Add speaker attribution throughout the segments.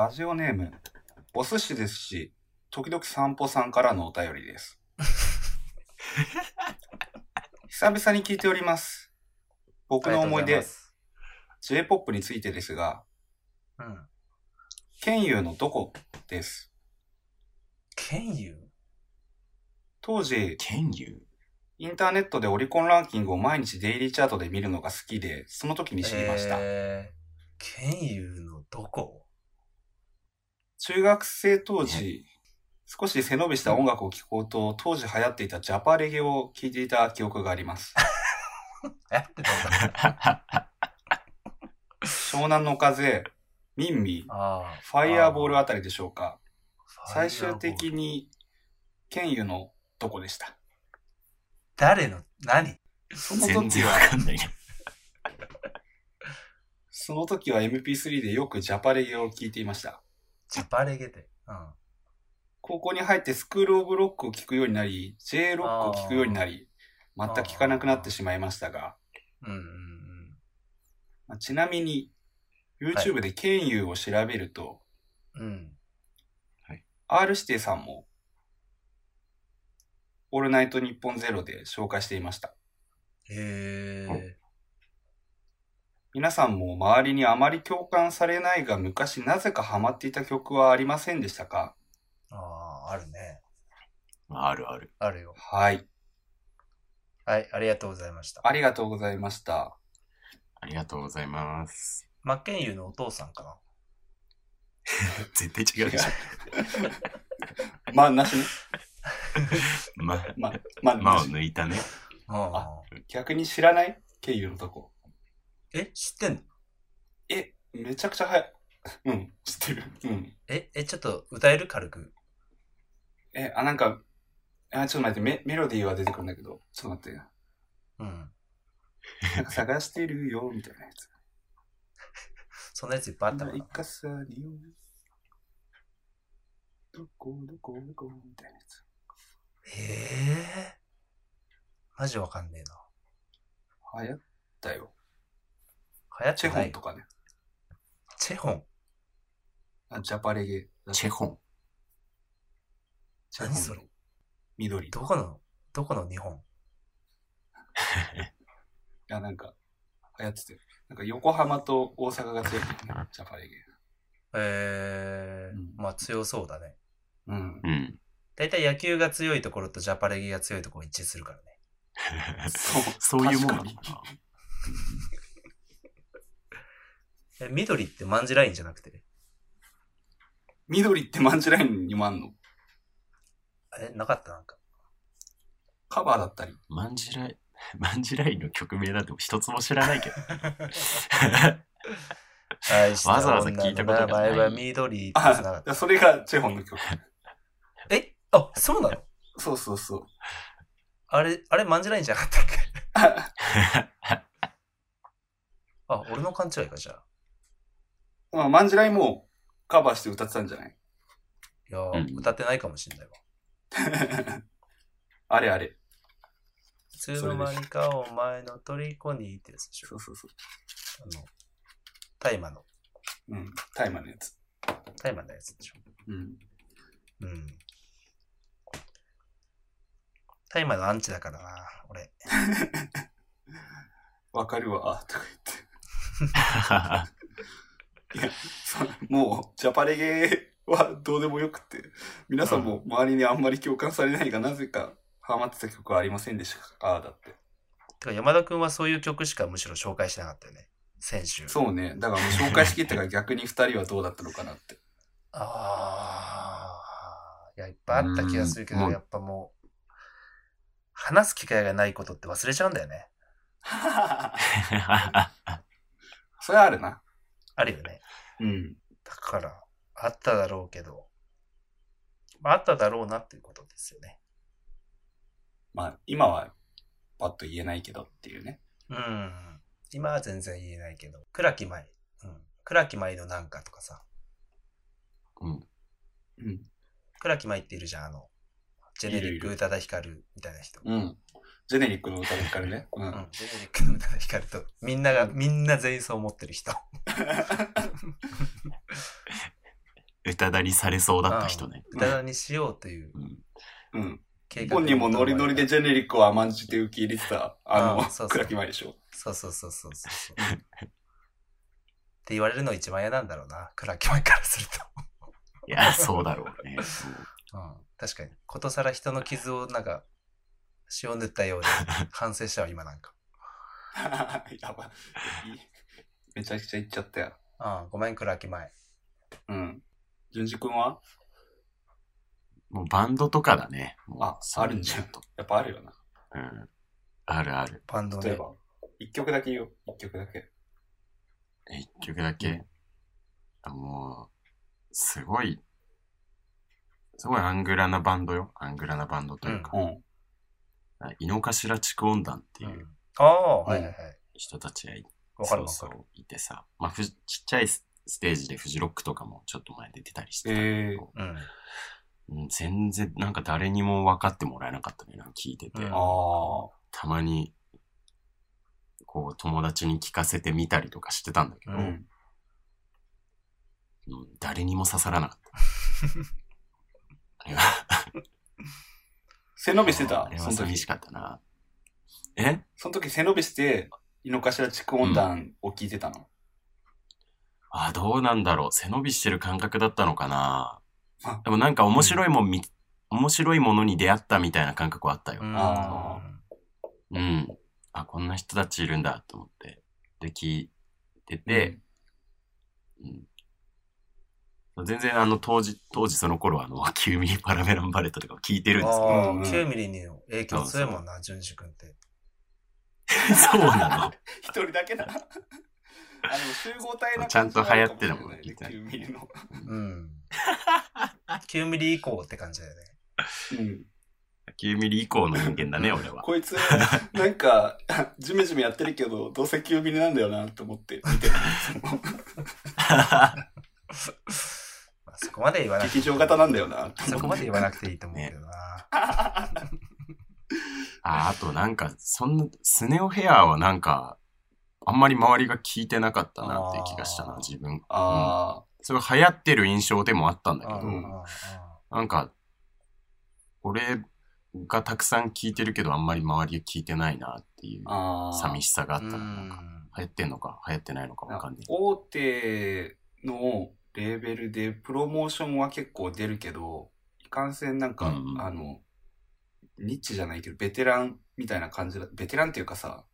Speaker 1: ラジオネーム、お寿司ですし、時々散歩さんからのお便りです。久々に聞いております。僕の思い出、J-POP についてですが、
Speaker 2: うん。
Speaker 1: ケンユーのどこです？
Speaker 2: ケンユ
Speaker 1: 当時、
Speaker 3: 剣優
Speaker 1: インターネットでオリコンランキングを毎日デイリーチャートで見るのが好きで、その時に知りました。
Speaker 2: えー、ケンユのどこ？
Speaker 1: 中学生当時、少し背伸びした音楽を聴こうと、当時流行っていたジャパレゲを聴いていた記憶があります。
Speaker 2: やってたんだ。
Speaker 1: 湘南の風、ミンミ。ファイアーボールあたりでしょうか。最終的。に、ケンユのどこでした。
Speaker 2: 誰の、何？
Speaker 1: その
Speaker 3: 全然わ
Speaker 1: 時は、
Speaker 3: かんないね。
Speaker 1: その時は MP3 でよくジャパレゲを聴いていました。
Speaker 2: ジャパレゲで。うん。
Speaker 1: 高校に入ってスクールオブロックを聴くようになり、J ロックを聴くようになり、全く聴かなくなってしまいましたが、
Speaker 2: うんうんうん。
Speaker 1: まあちなみに、YouTube でケンユーを調べると、
Speaker 2: うん。
Speaker 1: R 指定さんも、オールナイトニッポンゼロで紹介していました。
Speaker 2: へえ。
Speaker 1: 皆さんも周りにあまり共感されないが昔なぜかハマっていた曲はありませんでしたか？
Speaker 2: ああ、あるね。
Speaker 3: あるある。
Speaker 2: あるよ。
Speaker 1: はい。
Speaker 2: はい、ありがとうございました。
Speaker 1: ありがとうございました。
Speaker 3: ありがとうございます。
Speaker 2: マッケンユーのお父さんかな？
Speaker 3: 絶対違うでしょ。
Speaker 1: まあ、なしね。
Speaker 3: ま、
Speaker 1: まあ、まあ、
Speaker 3: まを。抜いたね。
Speaker 2: あ
Speaker 1: あ逆に知らない？ケンユーのとこ。
Speaker 2: え、知ってんの？
Speaker 1: え、めちゃくちゃ早い。うん、知ってる。うん。
Speaker 2: え、え、ちょっと歌える？軽く。
Speaker 1: え、あ、なんか、あ、ちょっと待って、メメロディーは出てくるんだけど、ちょっと待って。
Speaker 2: うん。
Speaker 1: なんか探してるよ、みたいなやつ。
Speaker 2: そんなやついっぱいあったか
Speaker 1: な？い
Speaker 2: な。
Speaker 1: かさによ。どこどこどこみたいなやつ。
Speaker 2: ええマジわかんねえな。
Speaker 1: 流行ったよ。チェ
Speaker 2: 流行ってない
Speaker 1: ホンとかね。
Speaker 2: チェホン
Speaker 1: あジャパレゲ。
Speaker 3: チェホン。
Speaker 1: チェホン
Speaker 2: 何それ
Speaker 1: 緑。い
Speaker 2: どこの、どこの日本？
Speaker 1: や、なんか、流行ってて。なんか横浜と大阪が強いんだよね。ジャパレゲ。
Speaker 2: ええ
Speaker 1: うん
Speaker 2: まあ強そうだね。
Speaker 1: うん。
Speaker 3: うん。
Speaker 2: だいたい野球が強いところとジャパレギが強いところ一致するからね。
Speaker 1: そう
Speaker 3: そういうもんなの
Speaker 1: 確か
Speaker 3: か
Speaker 2: え、緑ってマンジラインじゃなくて？
Speaker 1: 緑ってマンジラインにもあんの？
Speaker 2: え、なかった？なんか。
Speaker 1: カバーだったり。
Speaker 3: マンジライ、マンジラインの曲名なんて一つも知らないけど。わざわざ聞いたことがない
Speaker 2: 前は緑
Speaker 1: あ、それがチェホンの曲。
Speaker 2: た。え？あ、そうなの？
Speaker 1: そうそうそう。
Speaker 2: あれ、あれマンジラインじゃなかったっけ？あ、俺の勘違いか、じゃあ。
Speaker 1: まあ、マンジラインもカバーして歌ってたんじゃない？
Speaker 2: いやー、
Speaker 3: うん
Speaker 2: 歌ってないかもしんないわ。
Speaker 1: あれあれ。
Speaker 2: いつの間にかお前の虜にってやつでしょ。
Speaker 1: そうそうそう。
Speaker 2: あの、大麻の、
Speaker 1: うん。タイマーのやつ。
Speaker 2: 大麻のやつでしょ。
Speaker 1: うん。
Speaker 2: うん。大麻のアンチだからな、俺。
Speaker 1: わかるわ、とか言って。もう、ジャパレゲはどうでもよくて、皆さんも周りにあんまり共感されないが、なぜかハマってた曲はありませんでしたか？ああ、だって。
Speaker 2: てか山田くんはそういう曲しかむしろ紹介してなかったよね。先週。
Speaker 1: そうね。だから紹介しきったから 逆に二人はどうだったのかなって。
Speaker 2: ああ。いや、いっぱいあった気がするけど、やっぱもう、話す機会がないことって忘れちゃうんだよね。
Speaker 1: それはあるな。
Speaker 2: あるよね。
Speaker 1: うん。
Speaker 2: だから、あっただろうけど、まあ、あっただろうなっていうことですよね。
Speaker 1: まあ、今はパッと言えないけどっていうね。
Speaker 2: うん。今は全然言えないけど、倉木舞。うん。倉木舞のなんかとかさ、
Speaker 3: うん。
Speaker 1: うん。
Speaker 2: 倉木舞っているじゃん、あの、ジェネリック宇多田ヒカルみたいな人。
Speaker 1: うん。ジェネリックの歌でからね。う
Speaker 2: うんん。。ジェネリックの宇多田ヒカルと、みんなが、みんな全員そう思ってる人。
Speaker 3: 歌だりされそうだった人ね。
Speaker 2: 歌だにしようという
Speaker 3: うん。
Speaker 1: うん。本人もノリノリでジェネリックを甘んじて受け入れてた、あの
Speaker 2: あそうそう、
Speaker 1: 倉木舞でしょ。
Speaker 2: そうそうそうそうそう。って言われるの一番嫌なんだろうな。倉木舞からする
Speaker 3: いや、そうだろうね。
Speaker 2: と。うん。確かに。ことさら人の傷をなんか、塩塗ったようで反省したわ、今なんか。
Speaker 1: やばい。めちゃくちゃ言っちゃったよ。
Speaker 2: うん。ごめん、倉木舞。
Speaker 1: うん。淳二君は？
Speaker 3: もうバンドとかだね。
Speaker 1: ああるんじゃんやっぱあるよな。
Speaker 3: うん。あるある。
Speaker 2: バンドで。
Speaker 1: 例えば、一曲だけ言おう？一曲だけ。
Speaker 3: 一曲だけ？あもう、すごい、すごいアングラなバンドよ。アングラなバンドというか。
Speaker 1: うん。
Speaker 3: 井の頭地区温暖っていううん
Speaker 2: ああ、はいはいはい。
Speaker 3: 人たちがい。そうそういてさ。まあ、ふちっちゃいスステージでフジロックとかもちょっと前出てたりしてたけど、
Speaker 2: うん。
Speaker 3: うん全然なんか誰にも分かってもらえなかったね。なんか聞いてて。
Speaker 2: うん。
Speaker 3: たまに、こう友達に聞かせてみたりとかしてたんだけど。
Speaker 2: う
Speaker 1: ん
Speaker 3: 誰にも刺さらなかった。あれは、
Speaker 1: 背伸びしてた
Speaker 3: 寂し。かったな。え？
Speaker 1: その時背伸びして、井の頭地区温暖を聞いてたの。
Speaker 3: あ、どうなんだろう。背伸びしてる感覚だったのかな
Speaker 1: あ。
Speaker 3: でもなんか面白いもん見、面白いものに出会ったみたいな感覚はあったよ。
Speaker 2: うん
Speaker 1: あ
Speaker 3: うん。あ、こんな人たちいるんだと思って。で、聞いてて、うん全然あの当時、当時その頃はあの、9ミリパラメランバレットとかを聞いてるんですけど、
Speaker 2: ああ、
Speaker 1: うんうん
Speaker 2: 9ミリにの影響強いもんな、淳二君って。
Speaker 3: そうなの。
Speaker 1: 一人だけだ。あの、集合体な
Speaker 3: ちゃんと流行ってるもん
Speaker 1: ね。9ミリの。
Speaker 2: うん。9ミリ以降って感じだよね。
Speaker 1: うん。
Speaker 3: 9ミリ以降の人間だね、俺は。
Speaker 1: こいつ、なんか、ジメジメやってるけど、どうせ9ミリなんだよなって思って見てる。いつも
Speaker 2: まあ、そこまで言わなくて
Speaker 1: 劇場型なんだよな。
Speaker 2: そこまで言わなくていいと思うけどな。
Speaker 3: あ、あとなんか、そんな、スネオヘアはなんか、あんまり周りが聞いてなかったなっていう気がしたな、自分。うん
Speaker 1: あ
Speaker 3: それが流行ってる印象でもあったんだけど、なんか、俺がたくさん聞いてるけど、あんまり周りが聞いてないなっていう
Speaker 1: あ。ああ。
Speaker 3: 寂しさがあった
Speaker 2: う
Speaker 3: な。なんか
Speaker 2: ん
Speaker 3: 流行ってんのか、流行ってないのかわかんない。
Speaker 1: 大手のレーベルでプロモーションは結構出るけど、いかんせんなんか、
Speaker 3: うん
Speaker 1: あの、ニッチじゃないけど、ベテランみたいな感じだ、ベテランっていうかさ、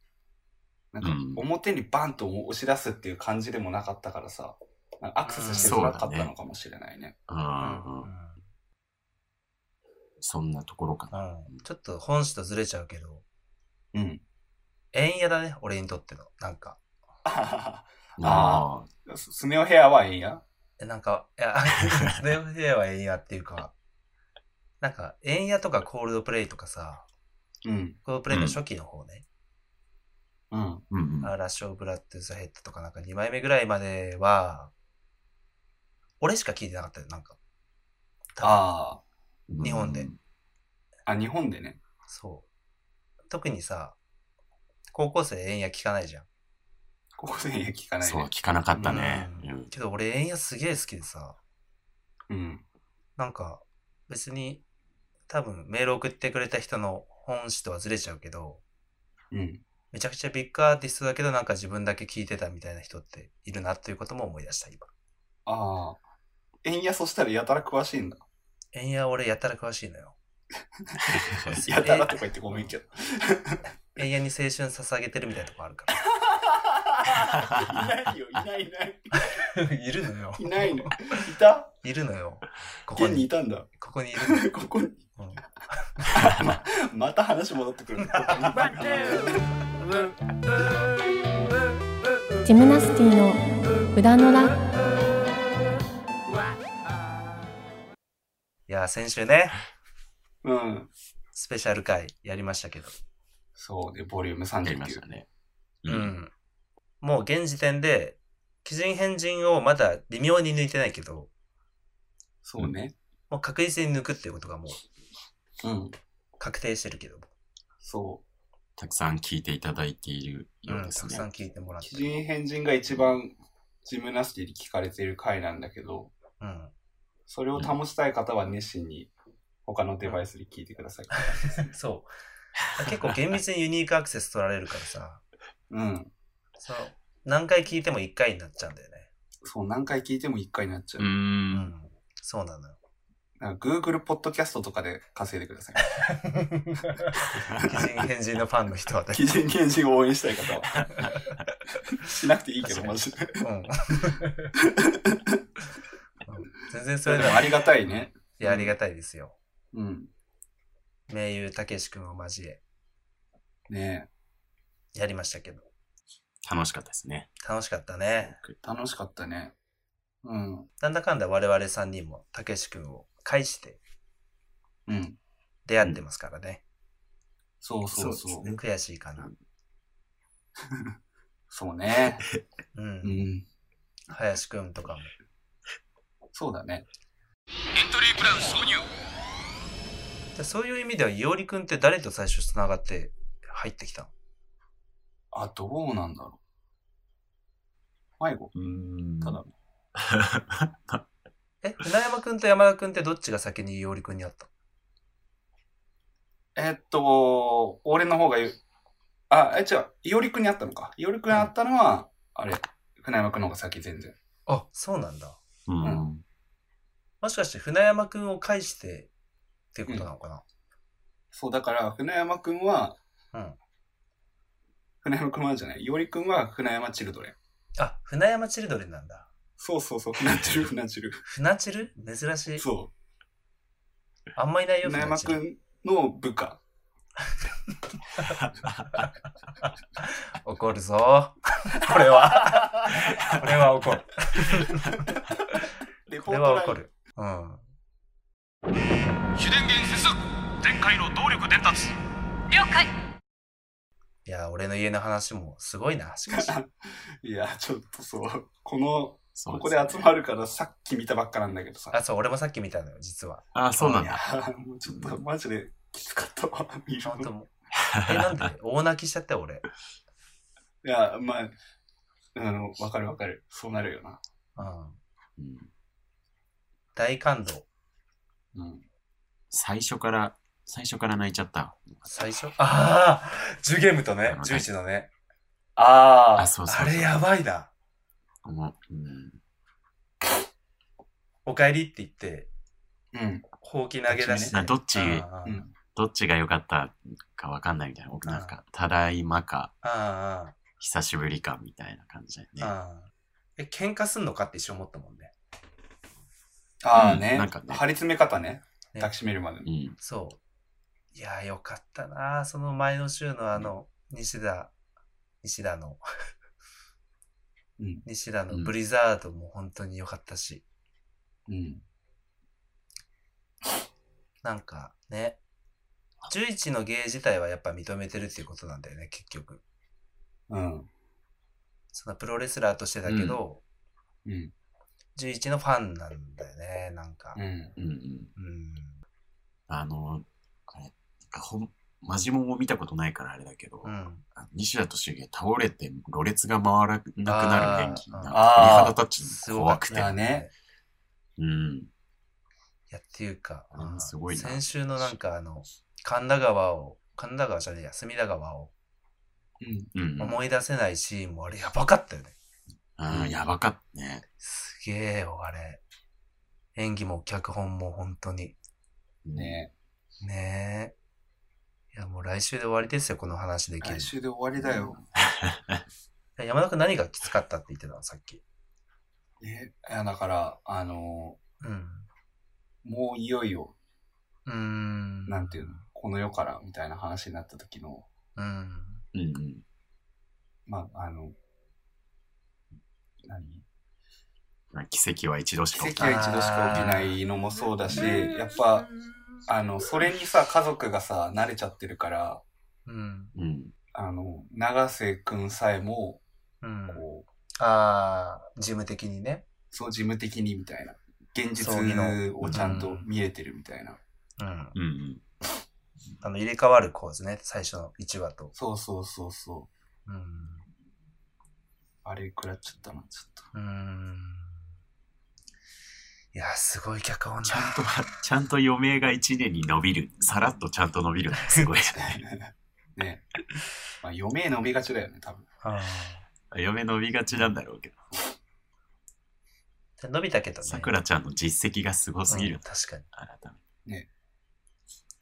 Speaker 1: なんか
Speaker 3: うん
Speaker 1: 表にバンと押し出すっていう感じでもなかったからさ、なんかアクセスしづらかったのかもしれないね。
Speaker 3: うんそんなところかな。
Speaker 2: うんちょっと本誌とずれちゃうけど、
Speaker 1: うん。
Speaker 2: 円屋だね、俺にとっての。なんか。
Speaker 1: あ
Speaker 3: ああ、
Speaker 1: ススネ夫ヘアはええんや。
Speaker 2: えなんか、いや、スネ夫ヘアは円屋っていうか、なんか、円屋とかコールドプレイとかさ、
Speaker 1: うん。
Speaker 2: コールドプレイの初期の方ね、
Speaker 1: うん。
Speaker 3: うんうん。
Speaker 1: あ
Speaker 2: ラッシュオブラッドザヘッドとかなんか2枚目ぐらいまでは、俺しか聞いてなかったよ、なんか。
Speaker 1: あ
Speaker 2: 日本で
Speaker 1: あ。あ、日本でね。
Speaker 2: そう。特にさ、高校生円屋聞かないじゃん。
Speaker 1: ここで聞かない
Speaker 3: そう、
Speaker 1: ね。
Speaker 3: 聞かなかったね。
Speaker 2: うん
Speaker 3: うん
Speaker 2: けど俺円屋すげえ好きでさ、
Speaker 1: うん。
Speaker 2: なんか別に多分メール送ってくれた人の本誌とはずれちゃうけど、
Speaker 1: うん。
Speaker 2: めちゃくちゃビッグアーティストだけどなんか自分だけ聞いてたみたいな人っているなということも思い出した今。
Speaker 1: ああ。円安そしたらやたら詳しいんだ。
Speaker 2: 円屋俺やたら詳しいのよ。
Speaker 1: やたらとか言ってごめんけど。
Speaker 2: 円屋に青春捧げてるみたいなとこあるか
Speaker 1: いないよ、いないいない。
Speaker 2: ら。いるのよ。
Speaker 1: いないの。いた？
Speaker 2: いるのよ。ここ
Speaker 1: 現にい
Speaker 2: に。
Speaker 1: たんだ。
Speaker 2: ここにいる。
Speaker 1: ここに。
Speaker 2: うん
Speaker 1: ままた話戻ってくる。
Speaker 4: ジムナスティの裏のラ
Speaker 2: いやー、先週ね、
Speaker 1: うん。
Speaker 2: スペシャル回やりましたけど。
Speaker 1: そうで、ボリューム
Speaker 3: やりまし
Speaker 1: 39
Speaker 3: た。ね。
Speaker 2: う。ん。もう現時点で、鬼人変人をまだ微妙に抜いてないけど、
Speaker 1: そうね。
Speaker 2: もう確実に抜くっていうことがもう
Speaker 1: うん。
Speaker 2: 確定してるけども。
Speaker 1: そ
Speaker 3: たくさん聞いていただいている
Speaker 2: うん、
Speaker 3: ようですね。
Speaker 2: たくさん聞いてもらっ
Speaker 1: う。
Speaker 2: て。
Speaker 1: 鬼人変人が一番ジムナスティで聞かれている回なんだけど、
Speaker 2: うん。
Speaker 1: それを保ちたい方は熱心に他のデバイスで聞いてください。
Speaker 2: そう。結構厳密にユニークアクセス取られるからさ、
Speaker 1: うん。
Speaker 2: その何回聞いても1回になっちゃうんだよね。
Speaker 1: そう、何回聞いても1回になっちゃう。
Speaker 3: う。
Speaker 2: うんん。そうなのよ。
Speaker 1: なんか Google ポッドキャストとかで稼いでください。
Speaker 2: 奇人変人のファンの人はね。
Speaker 1: 基人検人を応援したい方は。しなくていいけど、マジで。
Speaker 2: うん。う ん全然それでも
Speaker 1: でもありがたいね。
Speaker 2: いや、ありがたいですよ。
Speaker 1: うん。
Speaker 2: 名優たけし君を交え、
Speaker 1: ね
Speaker 2: やりましたけど。
Speaker 3: 楽しかったですね。
Speaker 2: 楽しかったね。
Speaker 1: え楽しかったね。うん。
Speaker 2: なんだかんだ我々3人もたけし君を介して
Speaker 1: うん。
Speaker 2: 出会ってますからね。
Speaker 1: そうそうそう。
Speaker 3: そうです
Speaker 2: 悔しいかな。
Speaker 1: そうね。
Speaker 2: う。
Speaker 1: うんん。
Speaker 2: 林君とかも。
Speaker 1: そうだね。
Speaker 2: でそういう意味では、いおりくんって誰と最初繋がって入ってきたの？
Speaker 1: あ、どうなんだろう。迷子
Speaker 3: うん
Speaker 1: ただ。
Speaker 2: え、船山くんと山田くんってどっちが先にいおりくんに会った？
Speaker 1: えっと、俺の方が言う。あ、え、違う。いおりくんにあったのか。いおりくんにあったのは、あれ、船山くんの方が先全然。
Speaker 2: あ、そうなんだ。
Speaker 3: うん。
Speaker 2: もしかして船山くんを介してっていうことなのかな、
Speaker 1: そう、だから、船山くんは、
Speaker 2: うん、
Speaker 1: 船山くんはじゃない。いおりくんは船山チルドレン。
Speaker 2: あ、船山チルドレンなんだ。
Speaker 1: そうそうそう。船チル、船チル。
Speaker 2: 船チル？珍しい。
Speaker 1: そ
Speaker 2: あんまいないうよ、
Speaker 1: 船山。くんの部下。
Speaker 2: 怒るぞ。これは。これは怒る。
Speaker 1: で
Speaker 2: これは怒。る。うん。
Speaker 5: 主電源接続前回の動力伝達
Speaker 6: 了解
Speaker 2: いや、俺の家の話もすごいな、しかし。
Speaker 1: いや、ちょっとそう。この、ここで集まるからさっき見たばっかなんだけどさ。
Speaker 2: あ、そう、俺もさっき見たのよ、実は。
Speaker 3: あ、そうなん
Speaker 1: いや
Speaker 3: だ。、
Speaker 1: もうちょっとマジできつかったわ。見るの。
Speaker 2: え、なんで大泣きしちゃったよ、俺？
Speaker 1: いや、まあ、あの、わかるわかる。そうなるよな。
Speaker 2: うん。
Speaker 3: うん
Speaker 2: 大感動。
Speaker 1: うん。
Speaker 3: 最初から、最初から泣いちゃった。
Speaker 2: 最初？ああジュゲムとね
Speaker 3: あの、ね
Speaker 2: ジュイチのね。
Speaker 1: あ
Speaker 3: あ、そうそうそう。
Speaker 2: あれやばいな。
Speaker 3: もううん。
Speaker 2: お帰りって言って、
Speaker 1: うん。
Speaker 2: ほうき投げ出して。
Speaker 3: などっち？
Speaker 2: あー
Speaker 1: うん。
Speaker 3: どっちが良かったかわかんないみたいな。僕なんか、ただいまか、
Speaker 2: あ
Speaker 3: 久しぶりかみたいな感じだよ
Speaker 2: ー、
Speaker 3: ね。
Speaker 2: あー。え、喧嘩すんのかって一瞬思ったもんね。
Speaker 1: ああね。
Speaker 3: なんかね
Speaker 1: 張り詰め方ね。
Speaker 2: ね
Speaker 1: 抱きしめるまでの。
Speaker 3: うん。
Speaker 2: そう。いやー、よかったなその前の週のあの、西田、西田の、
Speaker 1: うん。
Speaker 2: 西田のブリザードも本当に良かったし、
Speaker 1: うん。
Speaker 2: なんかね、11の芸自体はやっぱ認めてるっていうことなんだよね、結局。
Speaker 1: うん。
Speaker 2: そのプロレスラーとしてだけど、
Speaker 1: うん。
Speaker 2: 11のファンなんだよね、なんか。
Speaker 1: うん。
Speaker 3: うんうん。
Speaker 2: うん。
Speaker 3: あの、ほん、マジモンを見たことないからあれだけど、
Speaker 2: うん。
Speaker 3: 西田敏行倒れて、ろれつが回らなくなる演技。なんか
Speaker 1: あー
Speaker 3: 鳥肌立ち怖くて。
Speaker 1: ね。
Speaker 3: うん。
Speaker 2: いや、っていうか、
Speaker 3: うんすごいな
Speaker 2: 先週のなんかあの、神田川を、神田川じゃねえや、隅田川を
Speaker 1: うん。
Speaker 3: うん。
Speaker 2: 思い出せないシーンもあれやばかったよね。
Speaker 3: ああ、やばかったね。
Speaker 2: すげえよ、あれ。演技も脚本も本当に。
Speaker 1: ね
Speaker 2: ねえ。いや、もう来週で終わりですよ、この話できる
Speaker 1: 来。週で終わりだよ。
Speaker 2: え 山田君何がきつかったって言ってたの、さっき。
Speaker 1: え、いや、だから、あの
Speaker 2: うん。
Speaker 1: もういよいよ、
Speaker 2: うーん。
Speaker 1: なんていうの、この世から、みたいな話になった時の、
Speaker 2: うん。
Speaker 3: うんうん。
Speaker 1: まあ、あの、何？
Speaker 3: まあ奇跡は一度しか起き
Speaker 1: 奇跡は一度しか起きないのもそうだし、やっぱ、あの、それにさ、家族がさ、慣れちゃってるから、
Speaker 2: うん。
Speaker 3: うん。
Speaker 1: あの、長瀬くんさえも、
Speaker 2: うん。
Speaker 1: こう、
Speaker 2: ああ、事務的にね。
Speaker 1: そう事務的にみたいな。現実をちゃんと見れてるみたいな。
Speaker 2: うん。
Speaker 3: うんうん。
Speaker 2: あの、入れ替わる構図ね、最初の1話と。
Speaker 1: そうそうそうそう。
Speaker 2: うん。
Speaker 1: あれ食らっちゃったな、ちょっと。
Speaker 2: うーん。いや、すごい脚本だ。
Speaker 3: ちゃんと、ちゃんと余命が1年に伸びる。さらっとちゃんと伸びるすごいじゃない。
Speaker 1: ね。まあ、余命伸びがちだよね、多分。
Speaker 2: うん
Speaker 3: 余命伸びがちなんだろうけど。
Speaker 2: で伸びたけどね。
Speaker 3: さくらちゃんの実績がすごすぎる
Speaker 2: うん。確かに。
Speaker 3: 改め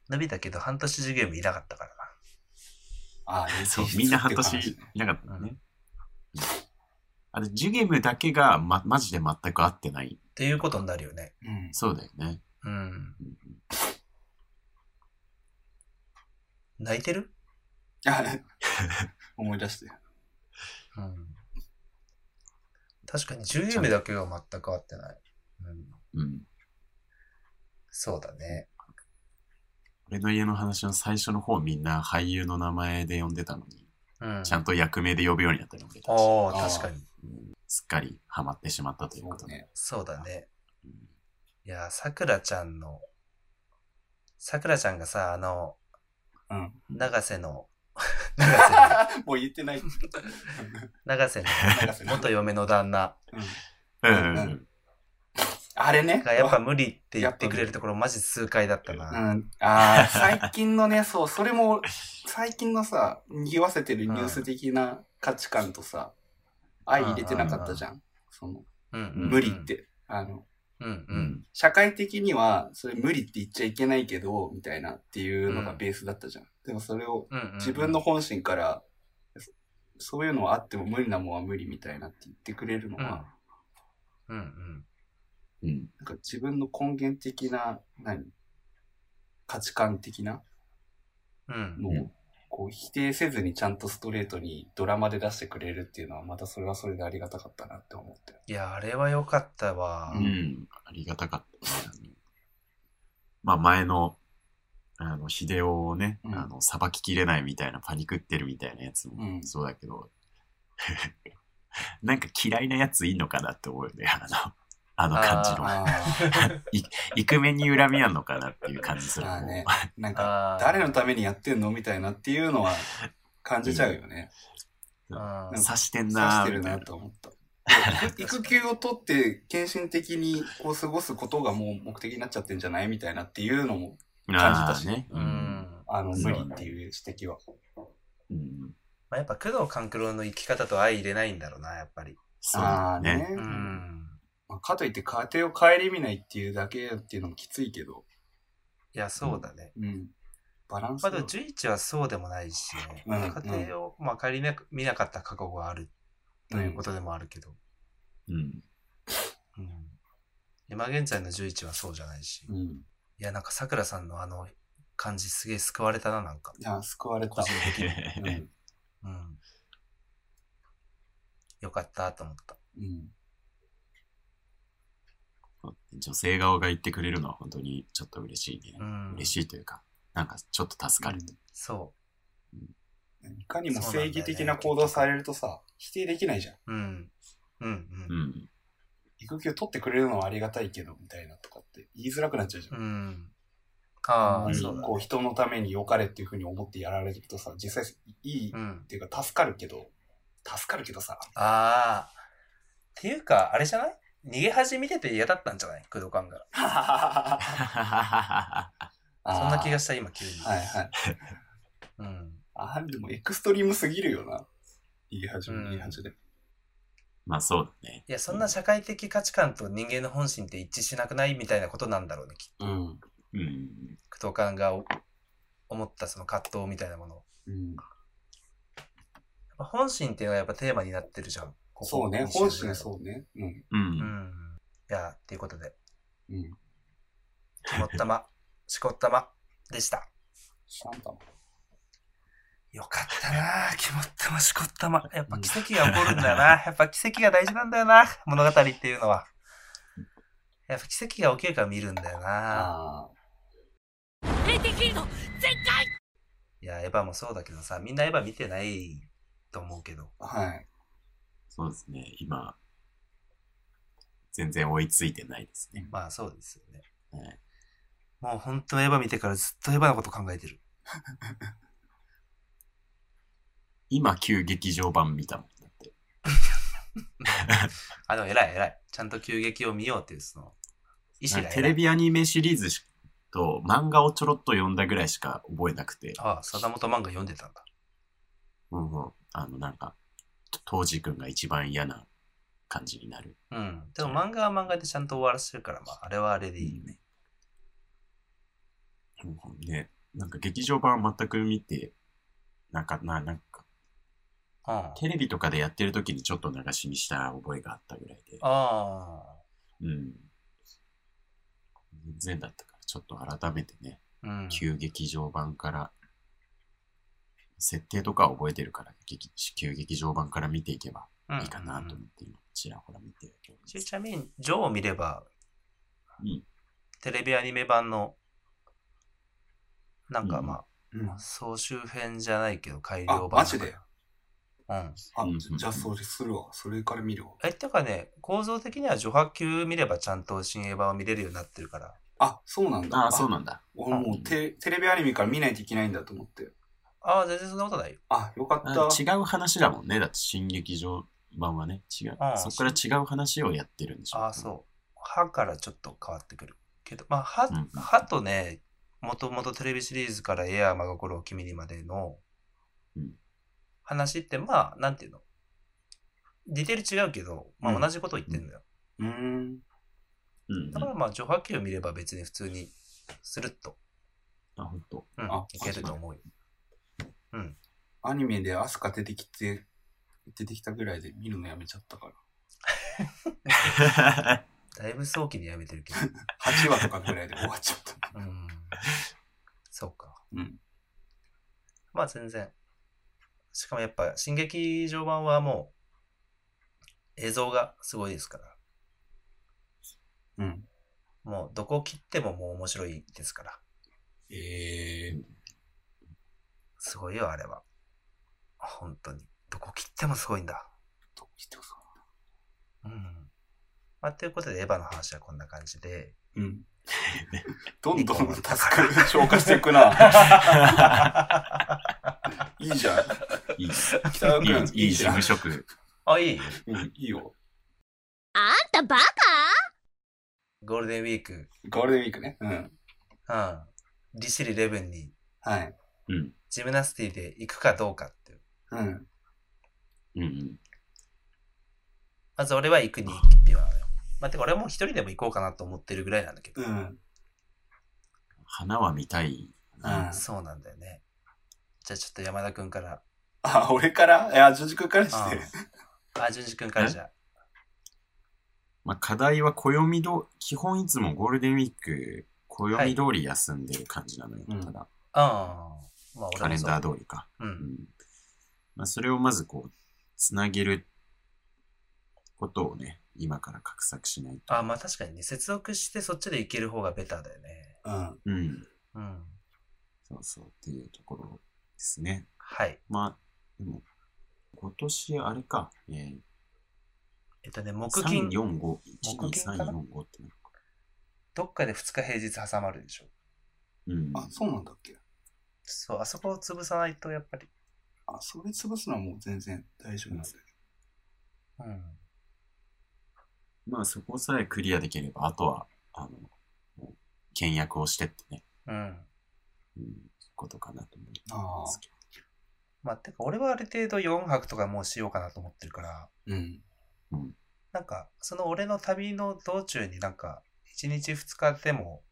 Speaker 2: 伸びたけど、半年授業もいなかったからな。
Speaker 1: ああ、
Speaker 3: て。そうみんな半年
Speaker 1: ね
Speaker 3: いなかったね。あれ、ジュゲムだけが、ま、マジで全く合ってない。
Speaker 2: っていうことになるよね。
Speaker 1: うん。
Speaker 3: そうだよね。
Speaker 2: うん。泣いてる？
Speaker 1: あ 思い出して。
Speaker 2: うん。確かに10ゲームだけが全く合ってない。うん。
Speaker 3: うん。
Speaker 2: そうだね。
Speaker 3: 俺の家の話の最初の方みんな俳優の名前で呼んでたのに、
Speaker 2: うん。
Speaker 3: ちゃんと役名で呼ぶようになったの俺たち。
Speaker 1: あー
Speaker 2: 確かに。
Speaker 3: うんすっかりハマってしまったということ
Speaker 1: ね。
Speaker 2: そうだね。
Speaker 3: うん
Speaker 2: いや、さくらちゃんの、さくらちゃんがさ、あの、
Speaker 1: うん。
Speaker 2: 長瀬の、長瀬の、
Speaker 1: もう言ってない。
Speaker 2: 長瀬の元嫁の旦那
Speaker 1: うん。あれね。
Speaker 2: がやっぱ無理って言ってくれるところマジ痛快だった
Speaker 1: う
Speaker 2: な。
Speaker 1: ん。ああ、最近のね、そう、それも、最近のさ、賑わせてるニュース的な価値観とさ、相入れてなかったじゃん。その、
Speaker 2: うん
Speaker 1: 無理っ。て。あの、
Speaker 2: うんう。
Speaker 3: うんん。
Speaker 1: 社会的には、それ無理って言っちゃいけないけど、みたいなっていうのがベースだったじゃん。でもそれを自分の本心から、そそういうのはあっても無理なもんは無理みたいなって言ってくれるのは、
Speaker 2: うんうん。
Speaker 3: うん。
Speaker 1: なんか自分の根源的な、何？価値観的な？
Speaker 2: うん。
Speaker 1: のを、こう否定せずにちゃんとストレートにドラマで出してくれるっていうのは、またそれはそれでありがたかったなって思って。
Speaker 2: いや、あれは良かったわ。
Speaker 3: う。ん。ありがたかったね。まあ前の、あの、秀夫をね、
Speaker 1: うん
Speaker 3: あの、さばききれないみたいな、パニクってるみたいなやつも
Speaker 1: うん
Speaker 3: そうだけど、なんか嫌いなやついんのかなって思うよね、あの、あの感じの。
Speaker 1: あ
Speaker 3: イクメンに恨みあんのかなっていう感じする。
Speaker 1: ねなんか、誰のためにやってんのみたいなっていうのは感じちゃうよね。
Speaker 2: うん
Speaker 3: 刺してん
Speaker 1: 刺
Speaker 3: なー
Speaker 1: してるな。と思った。育育休を取って献身的にこう過ごすことがもう目的になっちゃってんじゃないみたいなっていうのも、感じたし
Speaker 3: ね。
Speaker 2: う
Speaker 3: うん。
Speaker 2: ん。
Speaker 1: あの、無理っていう指摘は。
Speaker 3: うん
Speaker 2: まあ、やっぱ工藤官九郎の生き方と相入れないんだろうな、やっぱり。
Speaker 3: そう。ね
Speaker 2: うん。
Speaker 1: まあかといって家庭を顧みないっていうだけっていうのもきついけど、
Speaker 2: いや、そうだね。
Speaker 1: うん。バランス
Speaker 2: まあでも、11はそうでもないしね。
Speaker 1: うん
Speaker 2: 家庭を、まあ、仮に見なかった過去があるということでもあるけど。
Speaker 3: うん。
Speaker 2: うん。今現在の11はそうじゃないし。
Speaker 1: うん。
Speaker 2: いや、なんか桜さんのあの感じすげえ救われたな、なんか。
Speaker 1: いや、救われた。
Speaker 2: 個人的に。
Speaker 1: うん
Speaker 2: うん。よかったと思った。
Speaker 1: うん。
Speaker 3: 女性側が言ってくれるのは本当にちょっと嬉しいね。
Speaker 2: うん。
Speaker 3: 嬉しいというか、なんかちょっと助かる。
Speaker 2: そ
Speaker 1: いかにも正義的な行動されるとさ、否定できないじゃん。
Speaker 2: う。うん。うんうん。
Speaker 3: うん。
Speaker 1: 育休取ってくれるのはありがたいけど、みたいなとかって言いづらくなっちゃうじゃん。
Speaker 2: うん。ああ、
Speaker 1: うん
Speaker 2: そうだ、
Speaker 1: こう人のために良かれっていうふうに思ってやられるとさ、実際いいっ
Speaker 2: うん。
Speaker 1: ていうか助かるけど、助かるけどさ、
Speaker 2: ああ。っていうか、あれじゃない逃げ恥見てて嫌だったんじゃない？工藤官が。そんな気が
Speaker 1: し
Speaker 2: した、今、急に。
Speaker 1: はいはい。
Speaker 2: うん。
Speaker 1: あーでもエクストリームすぎるよな。言い始め、
Speaker 2: うん
Speaker 1: 言い始め。
Speaker 3: まあそうだね。
Speaker 2: いや、そんな社会的価値観と人間の本心って一致しなくないみたいなことなんだろうね、きっと。
Speaker 1: うん。
Speaker 3: うん。
Speaker 2: 工藤官がお思ったその葛藤みたいなもの。
Speaker 1: うん。
Speaker 2: 本心っていうのがやっぱテーマになってるじゃん。ここ
Speaker 1: そうね、
Speaker 2: 20
Speaker 1: 本心そうね。うん。
Speaker 3: う。
Speaker 2: うんん。いや、っていうことで、
Speaker 1: うん。
Speaker 2: 肝っ玉、しこったまでした。よかったなぁ。肝っ玉、しこったま。やっぱ奇跡が起こるんだよな。やっぱ奇跡が大事なんだよな。物語っていうのは。やっぱ奇跡が起きるから見るんだよな。
Speaker 1: あ
Speaker 2: いや、エヴァもそうだけどさ、みんなエヴァ見てないと思うけど。
Speaker 1: あ。はい。
Speaker 3: そうですね。今、全然追いついてないですね。
Speaker 2: まあそうですよね。
Speaker 3: はい
Speaker 2: もう本当エヴァ見てからずっとエヴァのこと考えてる。
Speaker 3: 今、旧劇場版見たもんだって。
Speaker 2: あ、でも偉い偉い。ちゃんと急激を見ようっていうその意志が
Speaker 3: テレビアニメシリーズしと漫画をちょろっと読んだぐらいしか覚えなくて、
Speaker 2: ああ、貞本漫画読んでたんだ。
Speaker 3: うんうん、あのなんか、当時くんが一番嫌な感じになる。
Speaker 2: うん。でも漫画は漫画でちゃんと終わらせてるから、まあ、あれはあれでいいよね。
Speaker 3: うんうんね、なんか劇場版全く見て、なんか、な、なんか、
Speaker 2: うん。
Speaker 3: テレビとかでやってる時にちょっと流し見した覚えがあったぐらいで、
Speaker 2: あ
Speaker 3: うん。全然だったから、ちょっと改めてね、
Speaker 2: あ。うん。
Speaker 3: 旧劇場版から、設定とか覚えてるから、劇旧劇場版から見ていけばいいかなと思って、今、ちらほら見てるけど。
Speaker 2: ちなみに、ジョーを見れば、
Speaker 3: うん
Speaker 2: テレビアニメ版の、なんかま
Speaker 1: うん
Speaker 2: あ、総集編じゃないけど、改良
Speaker 1: あ、
Speaker 2: 版。
Speaker 1: マジで？
Speaker 2: うん。
Speaker 1: あ
Speaker 3: うん、
Speaker 1: じゃあそれするわ。それから見るわ。
Speaker 2: え、っていうかね、構造的には序波級見ればちゃんと新エヴァを見れるようになってるから。
Speaker 1: あ、そうなんだ。
Speaker 3: ああ、そうなんだ。
Speaker 1: 俺もうテテレビアニメから見ないといけないんだと思って。
Speaker 2: ああ、全然そんなことないよ。
Speaker 1: あ、よかっ
Speaker 3: あ
Speaker 1: た。
Speaker 3: 違う話だもんね。だって新劇場版はね、違うそこから違う話をやってるんでしょ。
Speaker 2: ああ、そう。歯からちょっと変わってくる。けど、まあ、歯、
Speaker 3: うん
Speaker 2: 歯とね、もともとテレビシリーズからエアー真心を君にまでの
Speaker 3: うん
Speaker 2: 話って、まあ、なんていうの？ディテール違うけど、まあ
Speaker 1: うん
Speaker 2: 同じこと言ってんだよ。
Speaker 1: うーん。
Speaker 3: うん。
Speaker 2: だからまあ、序波球見れば別に普通に、スルッと、
Speaker 3: あ、本当。
Speaker 2: うん
Speaker 1: あ、
Speaker 2: いけると思うよ。うん。
Speaker 1: アニメでアスカ出てきて、出てきたぐらいで見るのやめちゃったから。
Speaker 2: だいぶ早期にやめてるけど。
Speaker 1: 8話とかぐらいで終わっちゃった。
Speaker 2: うん。そうか。
Speaker 1: うん。
Speaker 2: まあ全然。しかもやっぱ、新劇場版はもう、映像がすごいですから。
Speaker 1: うん。
Speaker 2: もう、どこ切ってももう面白いですから。
Speaker 1: えー。
Speaker 2: すごいよ、あれは。本当に。どこ切ってもすごいんだ。
Speaker 1: どうしてさ。
Speaker 2: うん。まあ、ということで、エヴァの話はこんな感じで。
Speaker 1: うん。どんどんタスク消化していくな。いいじゃん。
Speaker 3: いい、
Speaker 1: 北川
Speaker 3: いい、
Speaker 1: 君、
Speaker 3: いい事
Speaker 1: じゃん
Speaker 3: 務。職。
Speaker 2: あ、いい？
Speaker 1: うん、いいよ。
Speaker 6: あんたバカ？
Speaker 2: ゴールデンウィーク。
Speaker 1: ゴールデンウィークね。うん。
Speaker 2: うん。リシリレブンに
Speaker 1: はい。
Speaker 3: うん。
Speaker 2: ジムナスティで行くかどうかっていう。
Speaker 1: うん。
Speaker 3: うんうん。
Speaker 2: まず俺は行くに行ってはよ。まあ、てか俺はもう一人でも行こうかなと思ってるぐらいなんだけど。
Speaker 1: うん。
Speaker 3: 花は見たい。
Speaker 1: うん
Speaker 2: そうなんだよね。じゃあちょっと山田くんから。
Speaker 1: あ、俺から？いや、ジョジ君からして。
Speaker 2: あ、淳二くんからじゃあ。
Speaker 3: まあ、課題は暦ど、基本いつもゴールデンウィーク、暦通り休んでる感じなのよ。
Speaker 1: うん
Speaker 3: ただ、
Speaker 2: ああ。まあ
Speaker 3: カレンダー
Speaker 2: 通
Speaker 3: 通りか。
Speaker 2: り。う。
Speaker 3: うんん。まあ、それをまずこう、つなげることをね、今から画策しないと。
Speaker 2: あまあ確かにね、接続してそっちで行ける方がベターだよね。
Speaker 1: うん。
Speaker 3: うん。
Speaker 2: うん。
Speaker 3: そうそうっていうところですね。
Speaker 2: はい。
Speaker 3: まあ、でも、今年あれか、えー、
Speaker 2: えっとね、木
Speaker 3: 3、
Speaker 2: 金、
Speaker 3: 4、5、1、2、3、
Speaker 2: 木金かな
Speaker 3: 4、5ってなるか。
Speaker 2: どっかで2日平日挟まるでしょ。
Speaker 3: うん。
Speaker 1: あ、そうなんだっけ
Speaker 2: そう、あそこを潰さないとやっぱり。
Speaker 1: あ、それ潰すのはもう全然大丈夫なんだよ。
Speaker 2: うん。
Speaker 3: まあそこさえクリアできれば、あとは、あの、もう倹約をしてってね、
Speaker 2: うん。
Speaker 3: うん、ことかなと思い
Speaker 1: あ
Speaker 3: ますけ
Speaker 2: まあ、てか俺はある程度4泊とかもうしようかなと思ってるから、
Speaker 1: うん。
Speaker 2: なんか、その俺の旅の道中になんか、1日2日でも、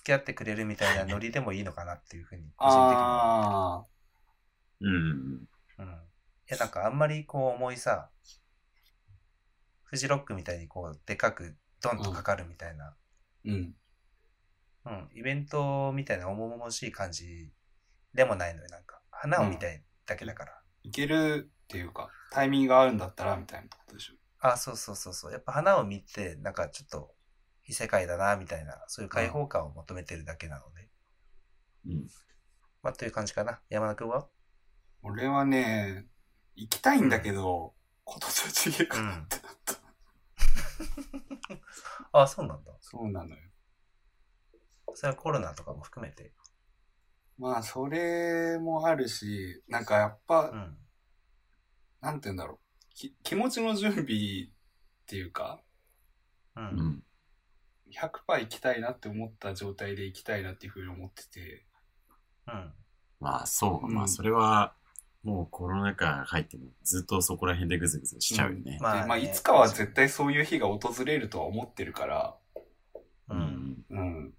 Speaker 2: 付き合ってくれるみたいなノリでもいいのかなっていうふうに、個人的に。
Speaker 3: うん。
Speaker 2: うん。いや、なんかあんまりこう重いさ、フジロックみたいにこう、でかくドンとかかるみたいな、
Speaker 1: ー。うん。
Speaker 2: うん、イベントみたいな重々しい感じでもないのよ、なんか。花を見たいだけだから。
Speaker 1: いけるっていうか、タイミングがあるんだったら、みたいなことでしょ。
Speaker 2: あ、そうそうそうそう。やっぱ花を見て、なんかちょっと異世界だな、みたいな、そういう開放感を求めてるだけなので。
Speaker 3: うん。
Speaker 2: まあ、という感じかな。山田くんは？
Speaker 1: 俺はね、行きたいんだけど、今年はちげえかなってなった。
Speaker 2: あ、そうなんだ。
Speaker 1: そうなのよ。
Speaker 2: それはコロナとかも含めて？
Speaker 1: まあ、それもあるし、なんかやっぱ、
Speaker 2: うん。
Speaker 1: なんて言うんだろう。き気持ちの準備っていうか、
Speaker 2: う。
Speaker 3: うんん。
Speaker 1: 100%行きたいなって思った状態で行きたいなっていうふうに思ってて。
Speaker 2: うん。
Speaker 3: まあそう、
Speaker 1: うん
Speaker 3: まあそれは、もうコロナ禍入ってもずっとそこら辺でぐずぐずしちゃうよね。
Speaker 2: まあね
Speaker 1: でまあ、いつかは絶対そういう日が訪れるとは思ってるから、
Speaker 2: う。
Speaker 3: うんん。
Speaker 1: うん。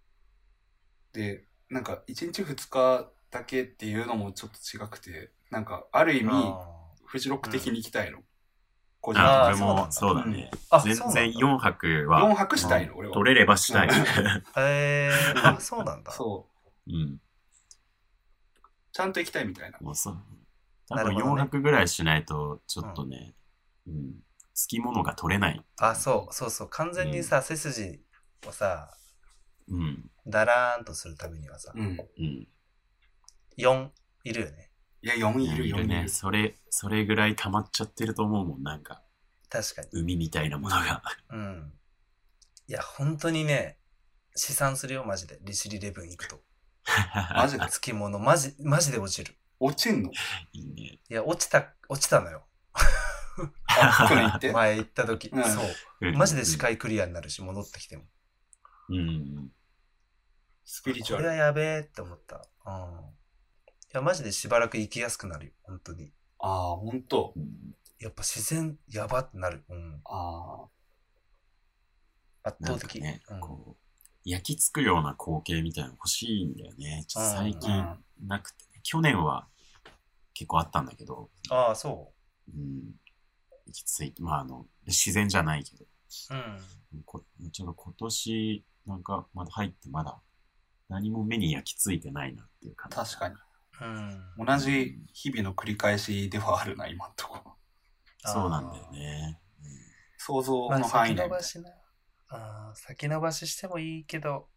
Speaker 1: で、なんか、1日2日だけっていうのもちょっと違くて、なんか、ある意味、
Speaker 2: あ
Speaker 1: フジロック的に行きたいの。個人
Speaker 3: あ、
Speaker 1: 的に
Speaker 3: 俺もそうだね。全然4泊は。
Speaker 1: 4泊したいの？俺は
Speaker 3: 取れればしたい。
Speaker 2: えー、あ、そうなんだ。
Speaker 1: そう。
Speaker 3: うん。
Speaker 1: ちゃんと行きたいみたいな。
Speaker 3: もうそう。多分4
Speaker 2: なるほどね
Speaker 3: 泊ぐらいしないと、ちょっとね、うん。つきものが取れない。
Speaker 2: あ、そう、そうそう。完全にさ、背筋をさ、
Speaker 3: うん。
Speaker 2: だらーんとするためにはさ、
Speaker 1: うん。
Speaker 3: うん。
Speaker 2: 4いるよね。
Speaker 1: いや、4いる、4いる。
Speaker 3: ね。それ、それぐらい溜まっちゃってると思うもん。なんか、
Speaker 2: 確かに。
Speaker 3: 海みたいなものが。
Speaker 2: うん。いや、本当にね、試算するよ、マジで。利尻レブン行くと。
Speaker 1: マジで
Speaker 2: つきもの、マジ、マジで落ちる。
Speaker 1: 落ちんの？
Speaker 3: いいね。
Speaker 2: いや、落ちた、落ちたのよ。
Speaker 1: あ、去年行って
Speaker 2: 前行った時。
Speaker 1: うん
Speaker 2: そう。マジで視界クリアになるし、戻ってきても。
Speaker 3: うん。
Speaker 1: スピリチュアル。
Speaker 2: これはやべえって思った。うん。いや、マジでしばらく行きやすくなるよ、本当に。
Speaker 1: ああ、ほんと。
Speaker 3: うん。
Speaker 2: やっぱ自然やばってなる。うん。
Speaker 1: あ
Speaker 2: 圧倒的。
Speaker 3: ね、
Speaker 2: うん
Speaker 3: こう、焼き付くような光景みたいなの欲しいんだよね。ちょっと最
Speaker 1: あ。
Speaker 3: 近なくて、ね、去年は結構あったんだけど、
Speaker 2: ああ、そ
Speaker 3: うん。行き着いて、まああの、自然じゃないけど、
Speaker 2: う。うん。
Speaker 3: こちょっと今年、なんかまだ入ってまだ何も目に焼き付いてないなっていう感じ。
Speaker 1: 確かに。
Speaker 2: うん。
Speaker 1: 同じ日々の繰り返しではあるな、今んとこ。
Speaker 3: そうなんだよね。
Speaker 1: 想像
Speaker 2: まあ、
Speaker 1: の範囲内
Speaker 2: 先延。ばしな。あー先延ばししてもいいけど、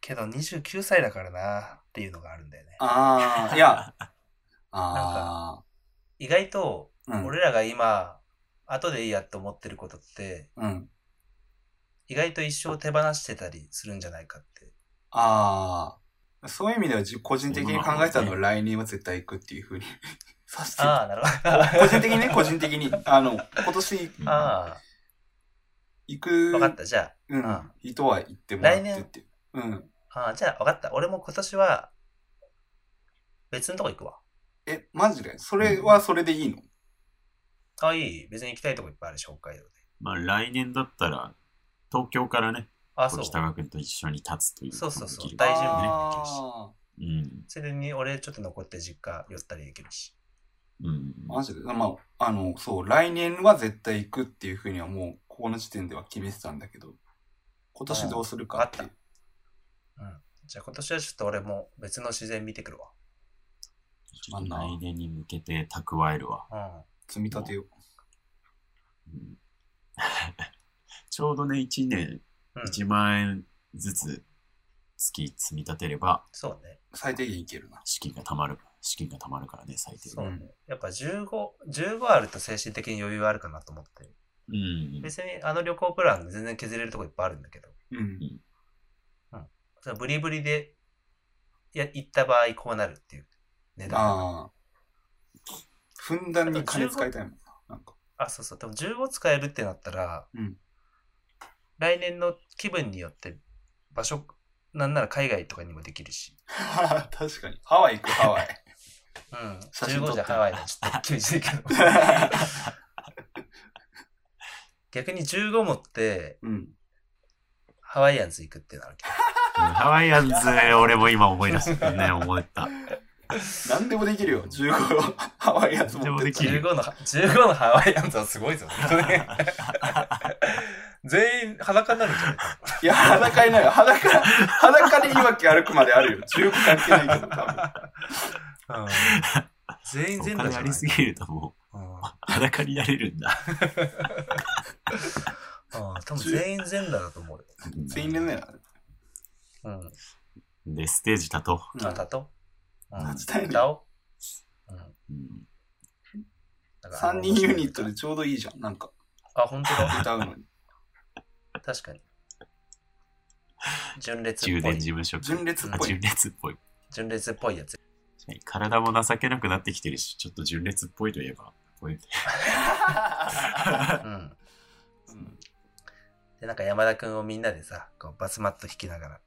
Speaker 2: けど29歳だからなっていうのがあるんだよね。
Speaker 1: ああ、いや。ああ。
Speaker 2: 意外と、
Speaker 1: うん。
Speaker 2: 俺らが今、後でいいやって思ってることって、
Speaker 1: うん。
Speaker 2: 意外と一生手放してたりするんじゃないかって。
Speaker 1: ああ。そういう意味ではじ個人的に考えたのは来年は絶対行くっていうふうにさせて
Speaker 2: ああ、なるほど。
Speaker 1: 個人的にね、個人的に。あの、今年
Speaker 2: あ
Speaker 1: 行く
Speaker 2: あ、わかった。じゃ
Speaker 1: うん
Speaker 2: あ、
Speaker 1: 人は行ってもらってって。うん。
Speaker 2: あ、ああじゃあわかった。俺も今年は、別のとこ行くわ。
Speaker 1: え、マジで？それはそれでいいの？
Speaker 2: あ、いい。別に行きたいとこいっぱいあるし、北海道で。
Speaker 3: まあ来年だったら、東京からね、
Speaker 2: あ、そう。
Speaker 3: 北川君と一緒に立つという
Speaker 2: そうそうそう大丈夫ね
Speaker 1: あ
Speaker 3: うん。
Speaker 2: それに俺ちょっと残って実家寄ったりできるし。
Speaker 3: うん。
Speaker 1: ーマジでまあ、あの、そう、来年は絶対行くっていうふうにはもう、ここの時点では決めてたんだけど、今年どうするかって。
Speaker 2: あうん。じゃあ今年はちょっと俺も別の自然見てくるわ。
Speaker 3: ちょっと来年に向けて蓄えるわ。
Speaker 2: うん。
Speaker 1: 積み立てよう。
Speaker 3: うん ちょうどね、1年
Speaker 2: うん、
Speaker 3: 1万円ずつ月積み立てれば、
Speaker 2: そうね。
Speaker 1: 最低限いけるな。
Speaker 3: 資金が貯まる。資金が貯まるからね、最低限。
Speaker 2: そうね。やっぱ15、15あると精神的に余裕あるかなと思って。
Speaker 3: うん。
Speaker 2: 別にあの旅行プラン全然削れるとこいっぱいあるんだけど。
Speaker 1: うん。
Speaker 2: そのブリブリで、いや、行った場合こうなるっていう値段。
Speaker 1: ああ。ふんだんに金使いたいもんな。なんか。
Speaker 2: あ、そうそう。でも15使えるってなったら、
Speaker 1: うん
Speaker 2: 来年の気分によって場所、なんなら海外とかにもできるし。
Speaker 1: 確かに。ハワイ行く、ハワイ。
Speaker 2: うん。
Speaker 1: 写真撮って
Speaker 2: 15じゃハワイはちょっと厳しいけど。逆に15持って
Speaker 1: うん。
Speaker 2: ハワイアンズ行くってなるけ
Speaker 3: ハワイアンズ、俺も今思い出したね、思った。
Speaker 1: 何でもできるよ。15ハワイアンズ持って
Speaker 3: 何でもで
Speaker 2: ど。
Speaker 3: きる
Speaker 2: 15の、15のハワイアンズはすごいぞ。全員裸になるんじゃない
Speaker 1: いや、裸にないよ。裸、裸でいわき歩くまであるよ。15関係ないけど、多分。
Speaker 2: うん全員
Speaker 3: お
Speaker 2: 全裸じゃない
Speaker 3: 金ありすぎるともう、
Speaker 2: うん
Speaker 3: 裸になれるんだ。
Speaker 2: うん多分全員全裸だと思うよ。
Speaker 1: 全員でね。
Speaker 2: うん。
Speaker 3: で、ステージ立と
Speaker 2: あ、たとうん。
Speaker 1: 立ちたいね
Speaker 2: だおうん。
Speaker 3: う。うん
Speaker 2: だから
Speaker 1: 3人ユニットでちょうどいいじゃん。なんか、
Speaker 2: あ、本当だ。
Speaker 1: 歌うのに。
Speaker 2: 確かに。純烈っ
Speaker 3: 充
Speaker 2: ぽい。
Speaker 3: 電事務所。
Speaker 1: 純烈っぽい
Speaker 3: あ純烈っぽい。
Speaker 2: 純烈っぽいやつ。
Speaker 3: 体も情けなくなってきてるし、ちょっと純烈っぽいといえば、こういう。
Speaker 2: うん。でで、なんか山田くんをみんなでさ、こうバスマット引きなが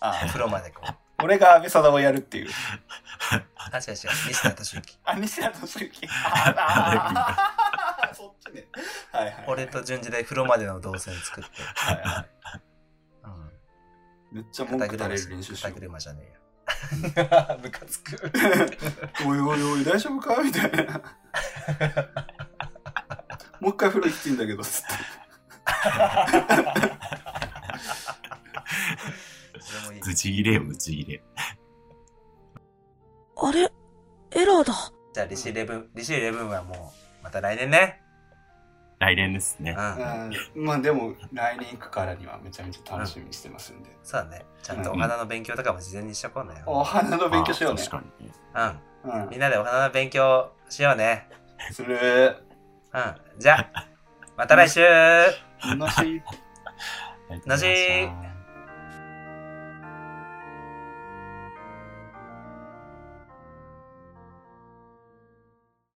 Speaker 1: あ
Speaker 2: ら、風呂までこう。
Speaker 1: 俺が安倍貞をやるっていう。
Speaker 2: あ、違う違う、西田敏行。
Speaker 1: あ、西田敏行。ああ。
Speaker 2: 俺と順次で風呂までの動線作って。
Speaker 1: はいは
Speaker 2: うん。
Speaker 1: い。めっちゃ文句垂れる練習しよ
Speaker 2: 肩車じゃねえよ。ムカつく。
Speaker 1: う。おいおいおい、大丈夫か？みたいな。もう一回風呂行っていいんだけど、つって。
Speaker 2: それ
Speaker 3: よ、ブチギレ。
Speaker 6: あれ？エラーだ。
Speaker 2: じゃあ、リシイレブン、リシイレブンはもう、また来年ね。
Speaker 3: 来年ですね。
Speaker 2: うん。
Speaker 1: うんまあでも、来年行くからにはめちゃめちゃ楽しみにしてますんで。
Speaker 2: そうだね。ちゃんとお花の勉強とかも事前にしとこうね。
Speaker 1: お花の勉強しようね
Speaker 3: あ。確かにね。
Speaker 2: うん。
Speaker 1: うん
Speaker 2: みんなでお花の勉強しようね。
Speaker 1: する。
Speaker 2: うん。じゃあ、また来週
Speaker 1: 楽しい。
Speaker 3: ありがとうございました
Speaker 2: なし